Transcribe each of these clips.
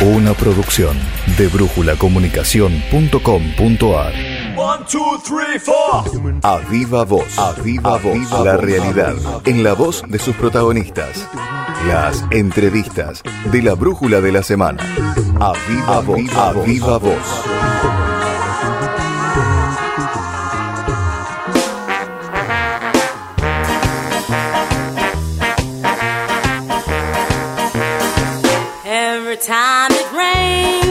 Una producción de brújulacomunicación.com.ar. A viva voz, a viva voz, la realidad en la voz de sus protagonistas. Las entrevistas de la brújula de la semana. A viva voz, a viva voz.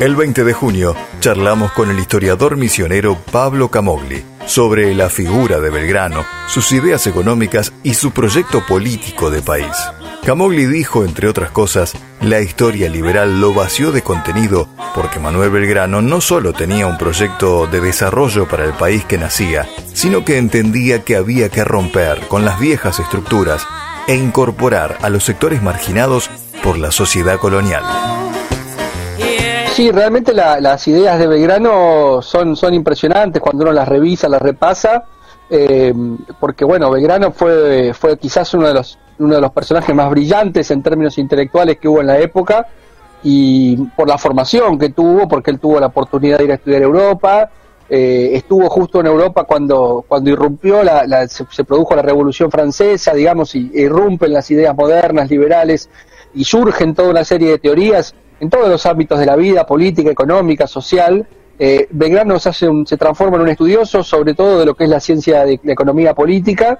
El 20 de junio charlamos con el historiador misionero Pablo Camogli sobre la figura de Belgrano, sus ideas económicas y su proyecto político de país. Camogli dijo, entre otras cosas, la historia liberal lo vació de contenido porque Manuel Belgrano no solo tenía un proyecto de desarrollo para el país que nacía, sino que entendía que había que romper con las viejas estructuras e incorporar a los sectores marginados por la sociedad colonial. Sí, realmente las ideas de Belgrano son, impresionantes cuando uno las revisa, las repasa, eh, porque bueno, Belgrano fue, fue quizás uno de, los, uno de los personajes más brillantes en términos intelectuales que hubo en la época, y por la formación que tuvo, porque él tuvo la oportunidad de ir a estudiar Europa, eh, estuvo justo en Europa cuando, cuando irrumpió, la, se, produjo la Revolución Francesa, digamos, y irrumpen las ideas modernas, liberales, y surgen toda una serie de teorías en todos los ámbitos de la vida, política, económica, social. Eh, Belgrano se, hace se transforma en un estudioso, sobre todo de lo que es la ciencia de la economía política.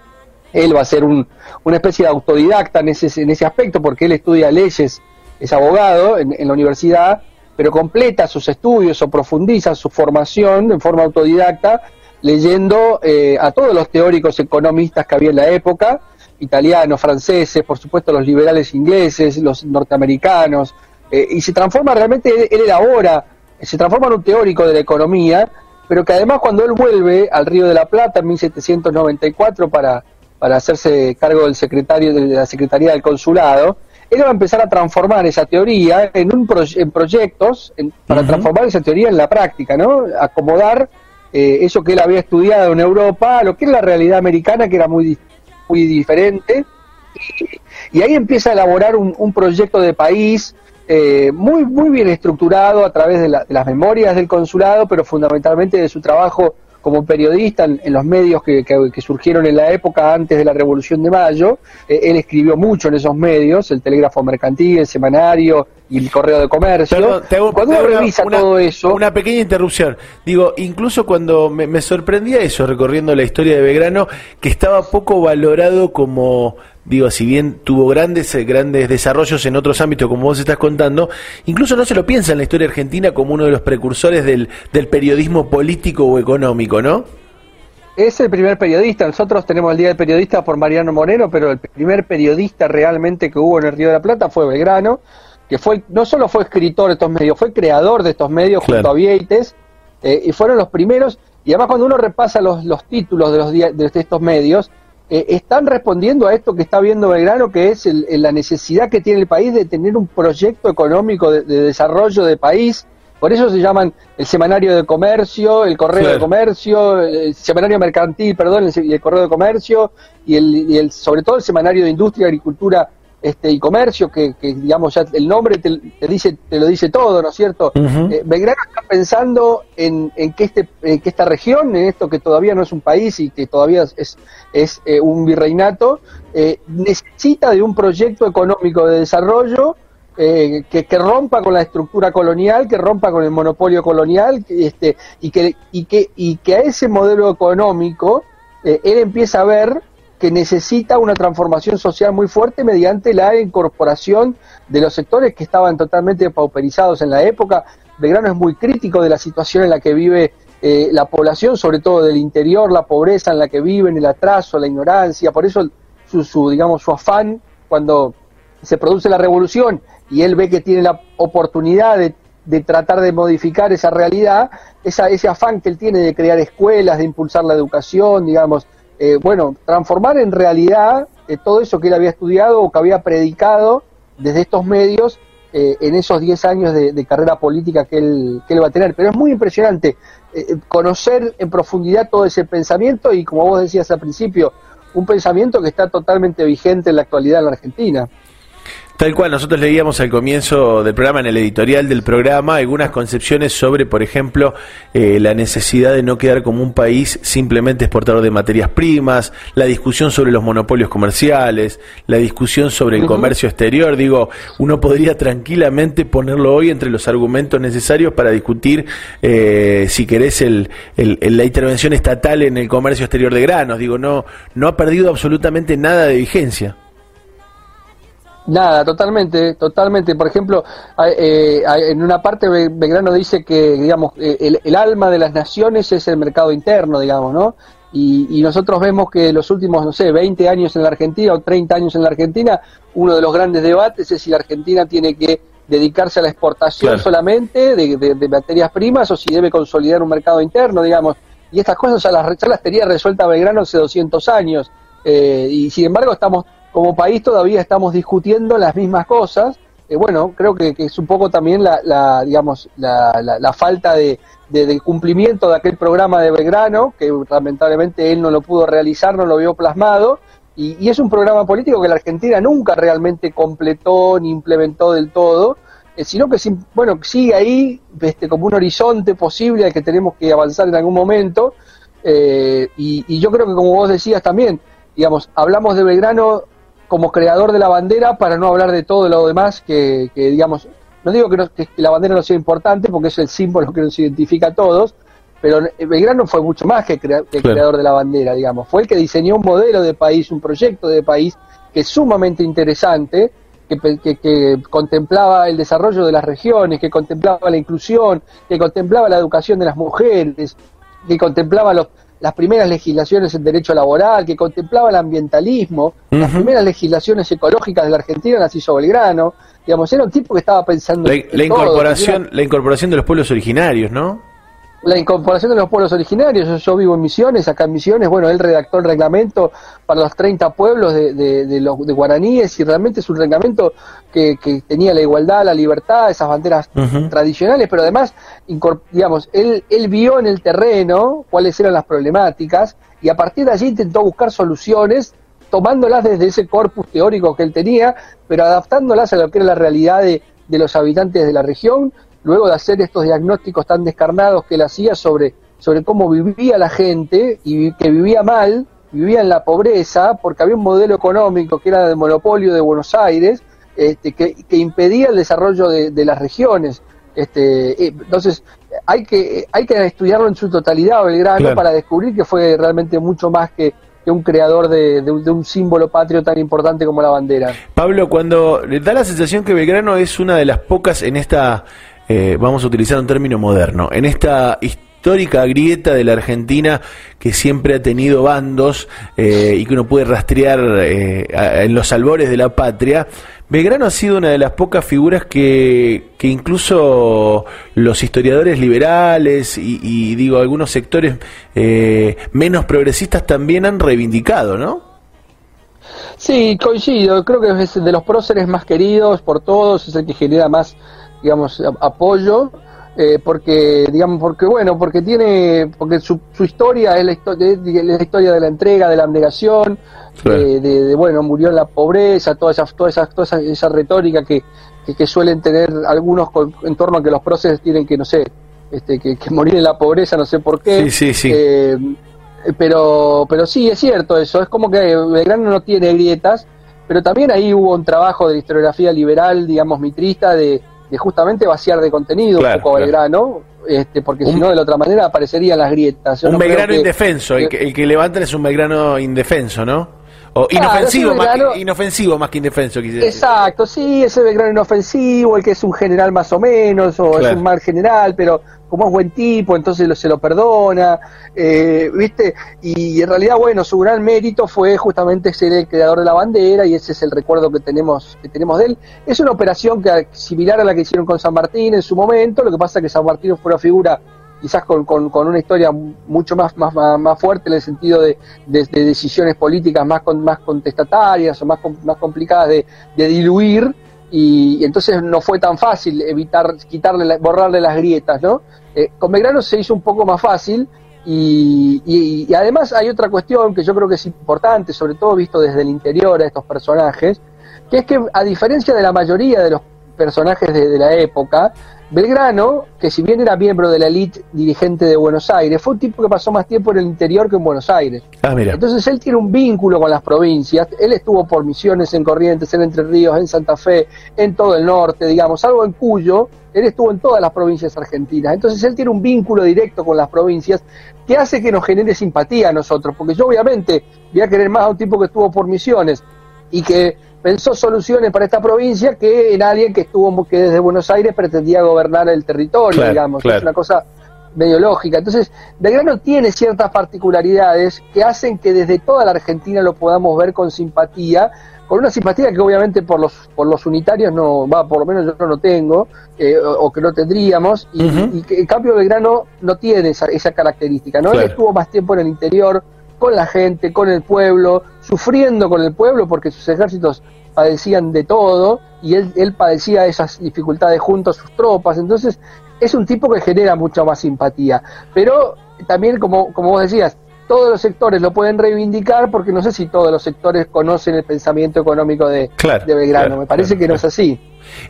Él va a ser un, una especie de autodidacta en ese, en ese aspecto, porque él estudia leyes, es abogado en, la universidad, pero completa sus estudios o profundiza su formación en forma autodidacta, leyendo eh, a todos los teóricos economistas que había en la época, italianos, franceses, por supuesto los liberales ingleses, los norteamericanos, eh, y se transforma realmente, él, elabora, se transforma en un teórico de la economía, pero que además cuando él vuelve al Río de la Plata en 1794 para, para hacerse cargo del secretario de la Secretaría del Consulado, él va a empezar a transformar esa teoría en, un en proyectos, para transformar esa teoría en la práctica, ¿no? Acomodar eh, eso que él había estudiado en Europa lo que es la realidad americana, que era muy, muy diferente. Y, ahí empieza a elaborar un, un proyecto de país, eh, muy, muy bien estructurado a través de, las memorias del consulado, pero fundamentalmente de su trabajo como periodista en, los medios que, surgieron en la época antes de la Revolución de Mayo. Eh, él escribió mucho en esos medios, el Telégrafo Mercantil, el Semanario y el Correo de Comercio. cuando uno revisa todo eso... Una pequeña interrupción. Digo, incluso cuando me, me sorprendía eso, recorriendo la historia de Belgrano, que estaba poco valorado como digo, si bien tuvo grandes, eh, grandes desarrollos en otros ámbitos, como vos estás contando, incluso no se lo piensa en la historia argentina como uno de los precursores del, del periodismo político o económico, ¿no? Es el primer periodista, nosotros tenemos el Día del Periodista por Mariano Moreno, pero el primer periodista realmente que hubo en el Río de la Plata fue Belgrano, que fue no solo fue escritor de estos medios, fue creador de estos medios junto a Vieites, eh, y fueron los primeros, y además cuando uno repasa los, los títulos de, los, de estos medios, eh, están respondiendo a esto que está viendo Belgrano, que es la necesidad que tiene el país de tener un proyecto económico de, desarrollo de país. Por eso se llaman el semanario de comercio, el correo de comercio, el semanario mercantil, perdón, el, el correo de comercio y el, y el, sobre todo el semanario de industria, agricultura este y comercio, que, digamos ya el nombre te, dice te lo dice todo, ¿no es cierto? Eh, Belgrano está pensando en, en que este que esta región, en esto que todavía no es un país y que todavía es, es eh, un virreinato, eh, necesita de un proyecto económico de desarrollo que, que, rompa con la estructura colonial, que rompa con el monopolio colonial, este, y que y que y que a ese modelo económico él empieza a ver que necesita una transformación social muy fuerte mediante la incorporación de los sectores que estaban totalmente pauperizados en la época. Belgrano es muy crítico de la situación en la que vive eh, la población, sobre todo del interior, la pobreza en la que viven, el atraso, la ignorancia, por eso su, digamos, su afán cuando se produce la revolución y él ve que tiene la oportunidad de, de tratar de modificar esa realidad, esa, ese afán que él tiene de crear escuelas, de impulsar la educación, digamos, eh, bueno, transformar en realidad eh, todo eso que él había estudiado o que había predicado desde estos medios eh, en esos 10 años de, carrera política que él, que él va a tener. Pero es muy impresionante conocer en profundidad todo ese pensamiento y, como vos decías al principio, un pensamiento que está totalmente vigente en la actualidad en la Argentina. Tal cual, nosotros leíamos al comienzo del programa, en el editorial del programa, algunas concepciones sobre, por ejemplo, eh, la necesidad de no quedar como un país simplemente exportador de materias primas, la discusión sobre los monopolios comerciales, la discusión sobre el comercio exterior. Digo, uno podría tranquilamente ponerlo hoy entre los argumentos necesarios para discutir, eh, si querés, el, la intervención estatal en el comercio exterior de granos. Digo, no, no ha perdido absolutamente nada de vigencia. Nada, totalmente, totalmente. Por ejemplo, eh, en una parte Belgrano dice que, digamos, eh, el, alma de las naciones es el mercado interno, digamos, ¿no? Y, nosotros vemos que los últimos, no sé, 20 años en la Argentina o 30 años en la Argentina, uno de los grandes debates es si la Argentina tiene que dedicarse a la exportación solamente de, materias primas o si debe consolidar un mercado interno, digamos. Y estas cosas ya las, ya las tenía resuelta Belgrano hace 200 años. Eh, y sin embargo estamos como país todavía estamos discutiendo las mismas cosas. Eh, bueno, creo que, es un poco también la, digamos, la, falta de, cumplimiento de aquel programa de Belgrano, que lamentablemente él no lo pudo realizar, no lo vio plasmado, y, es un programa político que la Argentina nunca realmente completó ni implementó del todo, eh, sino que bueno sigue ahí este, como un horizonte posible al que tenemos que avanzar en algún momento, eh, y, y yo creo que como vos decías también, digamos, hablamos de Belgrano como creador de la bandera para no hablar de todo lo demás que, digamos, no digo que, la bandera no sea importante porque es el símbolo que nos identifica a todos, pero Belgrano fue mucho más que, el creador de la bandera, digamos, fue el que diseñó un modelo de país, un proyecto de país que es sumamente interesante, que, que, contemplaba el desarrollo de las regiones, que contemplaba la inclusión, que contemplaba la educación de las mujeres, que contemplaba los, las primeras legislaciones en derecho laboral, que contemplaba el ambientalismo, las primeras legislaciones ecológicas de la Argentina las hizo Belgrano, digamos, era un tipo que estaba pensando la, la incorporación, la incorporación de los pueblos originarios, ¿no? La incorporación de los pueblos originarios. Yo, vivo en Misiones, acá en Misiones, bueno, él redactó el reglamento para los 30 pueblos de, de, los de guaraníes y realmente es un reglamento que, que tenía la igualdad, la libertad, esas banderas tradicionales, pero además, digamos, él, él vio en el terreno cuáles eran las problemáticas y a partir de allí intentó buscar soluciones tomándolas desde ese corpus teórico que él tenía, pero adaptándolas a lo que era la realidad de, de los habitantes de la región, luego de hacer estos diagnósticos tan descarnados que él hacía sobre, sobre cómo vivía la gente y que vivía mal, vivía en la pobreza, porque había un modelo económico que era de monopolio de Buenos Aires, este, que, impedía el desarrollo de, las regiones. Este, eh, entonces, hay que, hay que estudiarlo en su totalidad, Belgrano, para descubrir que fue realmente mucho más que, un creador de, de, un símbolo patrio tan importante como la bandera. Pablo, cuando le da la sensación que Belgrano es una de las pocas en esta eh, vamos a utilizar un término moderno, en esta histórica grieta de la Argentina que siempre ha tenido bandos eh, y que uno puede rastrear eh, en los albores de la patria, Belgrano ha sido una de las pocas figuras que, que incluso los historiadores liberales y, digo algunos sectores menos progresistas también han reivindicado, ¿no? Sí, coincido. Creo que es de los próceres más queridos por todos, es el que genera más digamos, apoyo, eh, porque, digamos, porque bueno, porque tiene, porque su, su historia es la, la historia de la entrega, de la abnegación, de, bueno, murió en la pobreza, toda esa, toda esa, toda esa, retórica que, que, suelen tener algunos en torno a que los próceres tienen que, no sé, este, que, morir en la pobreza, no sé por qué. Sí, sí, sí. Eh, pero, pero sí, es cierto eso, es como que Belgrano no tiene grietas, pero también ahí hubo un trabajo de historiografía liberal, digamos, mitrista, de, de justamente vaciar de contenido un poco Belgrano, este, porque si no de la otra manera aparecerían las grietas. un Belgrano indefenso, el que, el que levantan es un Belgrano indefenso, ¿no? O inofensivo, más que, inofensivo más que indefenso, Exacto, sí, ese Belgrano inofensivo, el que es un general más o menos, o es un mal general, pero como es buen tipo, entonces se lo perdona, eh, ¿viste? Y en realidad, bueno, su gran mérito fue justamente ser el creador de la bandera y ese es el recuerdo que tenemos, que tenemos de él. Es una operación que, similar a la que hicieron con San Martín en su momento, lo que pasa es que San Martín fue una figura quizás con, con, una historia mucho más, más, más fuerte en el sentido de, de, decisiones políticas más, con, más contestatarias o más, más complicadas de, de diluir y, entonces no fue tan fácil evitar quitarle borrarle las grietas no eh, con Belgrano se hizo un poco más fácil y, y, además hay otra cuestión que yo creo que es importante sobre todo visto desde el interior a estos personajes que es que a diferencia de la mayoría de los personajes de, la época, Belgrano, que si bien era miembro de la élite dirigente de Buenos Aires, fue un tipo que pasó más tiempo en el interior que en Buenos Aires. Ah, Entonces él tiene un vínculo con las provincias, él estuvo por misiones en Corrientes, en Entre Ríos, en Santa Fe, en todo el norte, digamos, algo en Cuyo, él estuvo en todas las provincias argentinas. Entonces él tiene un vínculo directo con las provincias que hace que nos genere simpatía a nosotros, porque yo obviamente voy a querer más a un tipo que estuvo por misiones y que pensó soluciones para esta provincia que en alguien que estuvo que desde Buenos Aires pretendía gobernar el territorio, digamos, es una cosa medio lógica. Entonces, Belgrano tiene ciertas particularidades que hacen que desde toda la Argentina lo podamos ver con simpatía, con una simpatía que obviamente por los por los unitarios no va, por lo menos yo no tengo eh, o, que no tendríamos y, que en cambio Belgrano no tiene esa, esa característica, ¿no? Él estuvo más tiempo en el interior con la gente, con el pueblo, sufriendo con el pueblo porque sus ejércitos padecían de todo y él, él padecía esas dificultades junto a sus tropas. Entonces es un tipo que genera mucha más simpatía. Pero también, como, como vos decías, todos los sectores lo pueden reivindicar porque no sé si todos los sectores conocen el pensamiento económico de, de Belgrano. Me parece que no es así.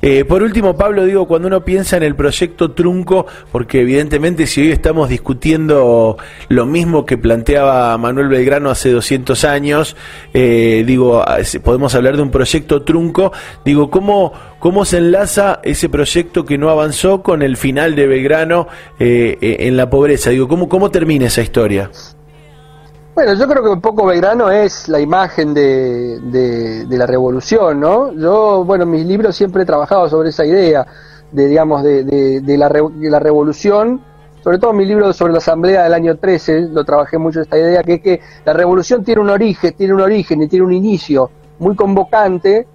Eh, por último, Pablo, digo, cuando uno piensa en el proyecto Trunco, porque evidentemente si hoy estamos discutiendo lo mismo que planteaba Manuel Belgrano hace 200 años, eh, digo, podemos hablar de un proyecto Trunco, digo, ¿cómo, cómo se enlaza ese proyecto que no avanzó con el final de Belgrano eh, en la pobreza? Digo, ¿cómo, ¿cómo termina esa historia? Bueno, yo creo que un poco Belgrano es la imagen de, de, la revolución, ¿no? Yo, bueno, en mis libros siempre he trabajado sobre esa idea de, digamos, de, de la, la, revolución, sobre todo mi libro sobre la asamblea del año 13, lo trabajé mucho esta idea, que es que la revolución tiene un origen, tiene un origen y tiene un inicio muy convocante,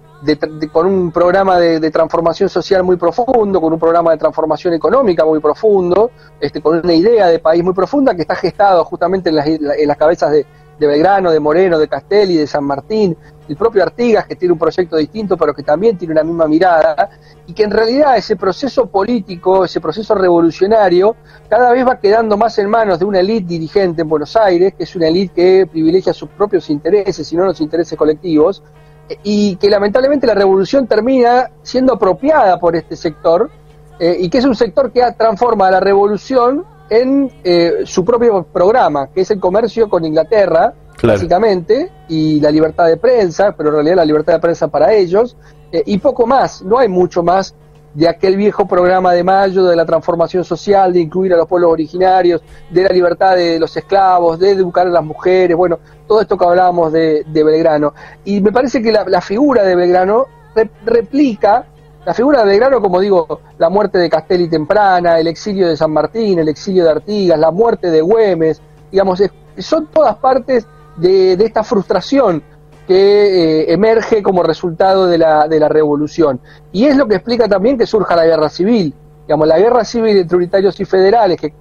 con un programa de, transformación social muy profundo, con un programa de transformación económica muy profundo, este, con una idea de país muy profunda que está gestado justamente en las, en las cabezas de, Belgrano, de Moreno, de Castelli, de San Martín, el propio Artigas, que tiene un proyecto distinto, pero que también tiene una misma mirada, y que en realidad ese proceso político, ese proceso revolucionario, cada vez va quedando más en manos de una élite dirigente en Buenos Aires, que es una élite que privilegia sus propios intereses y no los intereses colectivos, y que lamentablemente la revolución termina siendo apropiada por este sector eh, y que es un sector que transforma la revolución en eh, su propio programa, que es el comercio con Inglaterra, básicamente, y la libertad de prensa, pero en realidad la libertad de prensa para ellos, eh, y poco más, no hay mucho más de aquel viejo programa de Mayo, de la transformación social, de incluir a los pueblos originarios, de la libertad de los esclavos, de educar a las mujeres, bueno, todo esto que hablábamos de, Belgrano. Y me parece que la, figura de Belgrano replica, la figura de Belgrano, como digo, la muerte de Castelli temprana, el exilio de San Martín, el exilio de Artigas, la muerte de Güemes, digamos, son todas partes de, de esta frustración que eh, emerge como resultado de la, de la revolución. Y es lo que explica también que surja la guerra civil. Digamos, la guerra civil entre unitarios y federales, que,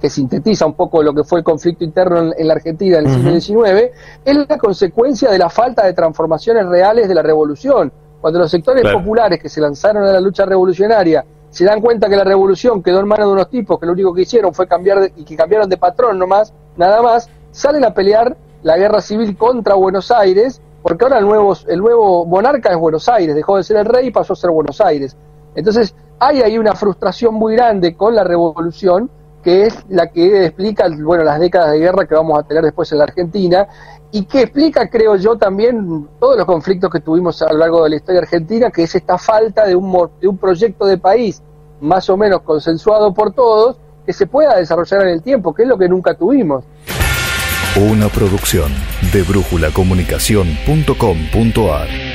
que sintetiza un poco lo que fue el conflicto interno en, la Argentina en el siglo XIX, es la consecuencia de la falta de transformaciones reales de la revolución. Cuando los sectores populares que se lanzaron a la lucha revolucionaria se dan cuenta que la revolución quedó en manos de unos tipos que lo único que hicieron fue cambiar y que cambiaron de patrón nomás, nada más, salen a pelear la guerra civil contra Buenos Aires, porque ahora el nuevo, el nuevo monarca es Buenos Aires, dejó de ser el rey y pasó a ser Buenos Aires. Entonces, hay ahí una frustración muy grande con la revolución, que es la que explica bueno, las décadas de guerra que vamos a tener después en la Argentina, y que explica, creo yo, también todos los conflictos que tuvimos a lo largo de la historia argentina, que es esta falta de un, de un proyecto de país más o menos consensuado por todos, que se pueda desarrollar en el tiempo, que es lo que nunca tuvimos. Una producción de brújulacomunicación.com.ar